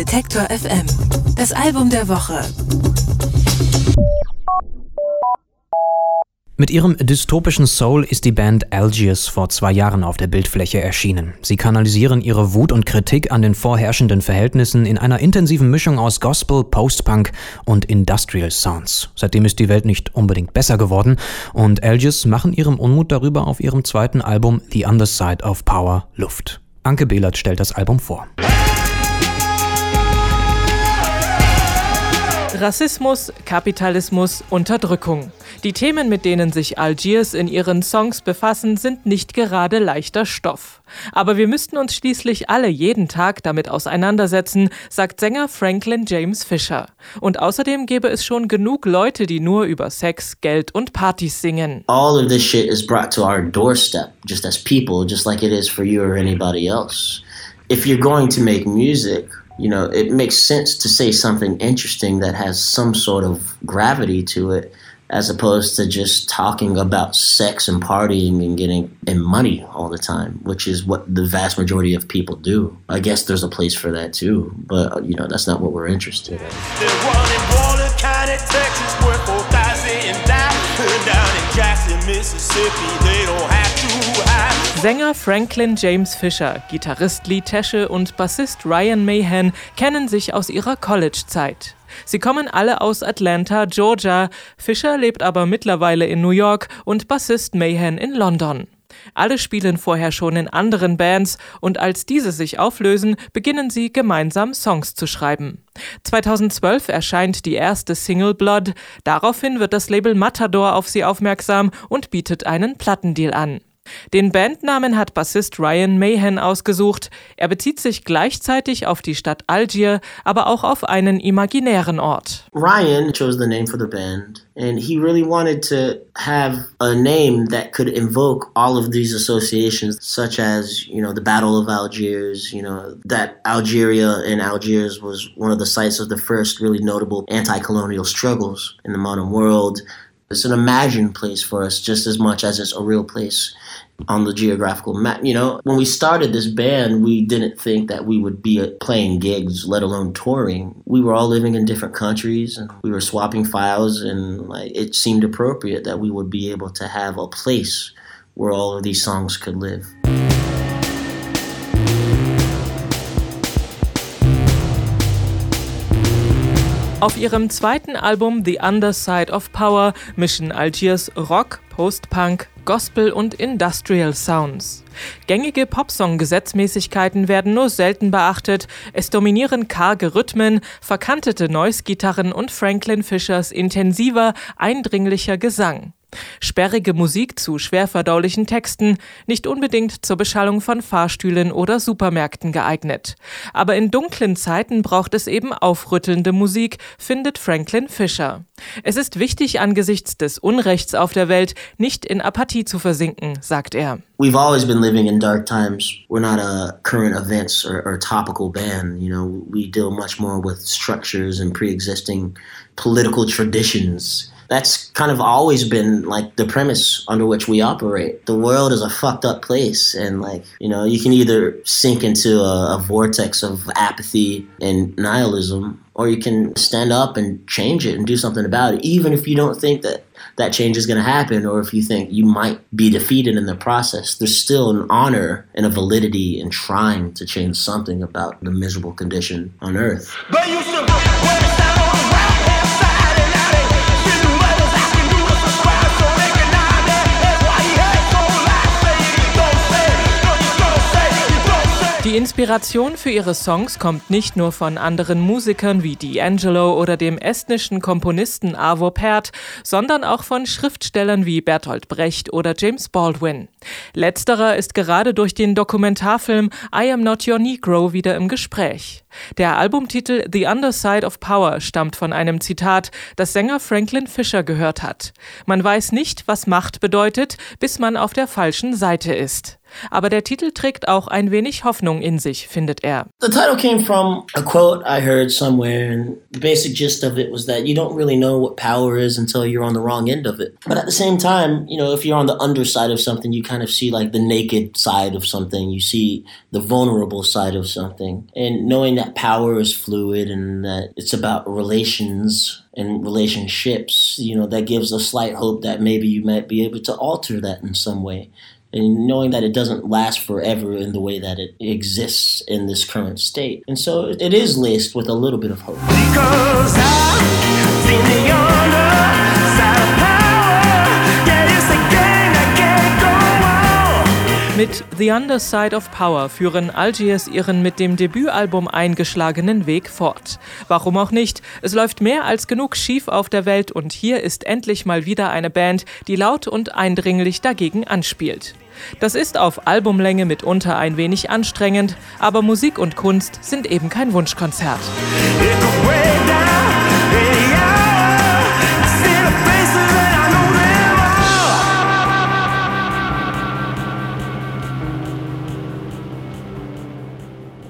Detektor FM. Das Album der Woche. Mit ihrem dystopischen Soul ist die Band Algiers vor zwei Jahren auf der Bildfläche erschienen. Sie kanalisieren ihre Wut und Kritik an den vorherrschenden Verhältnissen in einer intensiven Mischung aus Gospel, Post-Punk und Industrial Sounds. Seitdem ist die Welt nicht unbedingt besser geworden und Algiers machen ihrem Unmut darüber auf ihrem zweiten Album The Underside of Power Luft. Anke Behlert stellt das Album vor. Rassismus, Kapitalismus, Unterdrückung. Die Themen, mit denen sich Algiers in ihren Songs befassen, sind nicht gerade leichter Stoff. Aber wir müssten uns schließlich alle jeden Tag damit auseinandersetzen, sagt Sänger Franklin James Fisher. Und außerdem gäbe es schon genug Leute, die nur über Sex, Geld und Partys singen. All of this shit is brought to our doorstep, just as people, just like it is for you or anybody else. If you're going to make music, you know, it makes sense to say something interesting that has some sort of gravity to it, as opposed to just talking about sex and partying and getting and money all the time, which is what the vast majority of people do. I guess there's a place for that too, but you know, that's not what we're interested in. Mississippi, they don't have Sänger Franklin James Fisher, Gitarrist Lee Tesche und Bassist Ryan Mahan kennen sich aus ihrer College-Zeit. Sie kommen alle aus Atlanta, Georgia. Fisher lebt aber mittlerweile in New York und Bassist Mahan in London. Alle spielen vorher schon in anderen Bands und als diese sich auflösen, beginnen sie gemeinsam Songs zu schreiben. 2012 erscheint die erste Single Blood, daraufhin wird das Label Matador auf sie aufmerksam und bietet einen Plattendeal an. Den Bandnamen hat Bassist Ryan Mahan ausgesucht. Er bezieht sich gleichzeitig auf die Stadt Algier, aber auch auf einen imaginären Ort. Ryan chose the name for the band and he really wanted to have a name that could invoke all of these associations such as, you know, the Battle of Algiers, you know, that Algeria and Algiers was one of the sites of the first really notable anti-colonial struggles in the modern world. It's an imagined place for us just as much as it's a real place on the geographical map. You know, when we started this band, we didn't think that we would be uh, playing gigs, let alone touring. We were all living in different countries and we were swapping files, and like it seemed appropriate that we would be able to have a place where all of these songs could live. Auf ihrem zweiten Album The Underside of Power mischen Algiers Rock, Post-Punk, Gospel und Industrial Sounds. Gängige Popsong-Gesetzmäßigkeiten werden nur selten beachtet, es dominieren karge Rhythmen, verkantete Noise-Gitarren und Franklin Fishers intensiver, eindringlicher Gesang. Sperrige Musik zu schwerverdaulichen Texten, nicht unbedingt zur Beschallung von Fahrstühlen oder Supermärkten geeignet. Aber in dunklen Zeiten braucht es eben aufrüttelnde Musik, findet Franklin Fisher. Es ist wichtig, angesichts des Unrechts auf der Welt nicht in Apathie zu versinken, sagt er. We've always been living in dark times. We're not a current events or, or topical band. You know, we deal much more with structures and pre-existing political traditions. That's kind of always been like the premise under which we operate. The world is a fucked up place, and like you know, you can either sink into a, a vortex of apathy and nihilism, or you can stand up and change it and do something about it, even if you don't think that that change is going to happen, or if you think you might be defeated in the process, there's still an honor and a validity in trying to change something about the miserable condition on earth. Die Inspiration für ihre Songs kommt nicht nur von anderen Musikern wie D'Angelo oder dem estnischen Komponisten Arvo Pärt, sondern auch von Schriftstellern wie Bertolt Brecht oder James Baldwin. Letzterer ist gerade durch den Dokumentarfilm I Am Not Your Negro wieder im Gespräch. Der Albumtitel The Underside of Power stammt von einem Zitat, das Sänger Franklin Fisher gehört hat. Man weiß nicht, was Macht bedeutet, bis man auf der falschen Seite ist. Aber der Titel trägt auch ein wenig Hoffnung in sich, findet er. The title came from a quote I heard somewhere, and the basic gist of it was that you don't really know what power is until you're on the wrong end of it. But at the same time, you know, if you're on the underside of something, you kind of see like the naked side of something, you see the vulnerable side of something. And knowing that power is fluid and that it's about relations and relationships, you know, that gives a slight hope that maybe you might be able to alter that in some way and knowing that it doesn't last forever in the way that it exists in this current state. And so it is laced with a little bit of hope. Mit The Underside of Power führen Algiers ihren mit dem Debütalbum eingeschlagenen Weg fort. Warum auch nicht? Es läuft mehr als genug schief auf der Welt und hier ist endlich mal wieder eine Band, die laut und eindringlich dagegen anspielt. Das ist auf Albumlänge mitunter ein wenig anstrengend, aber Musik und Kunst sind eben kein Wunschkonzert.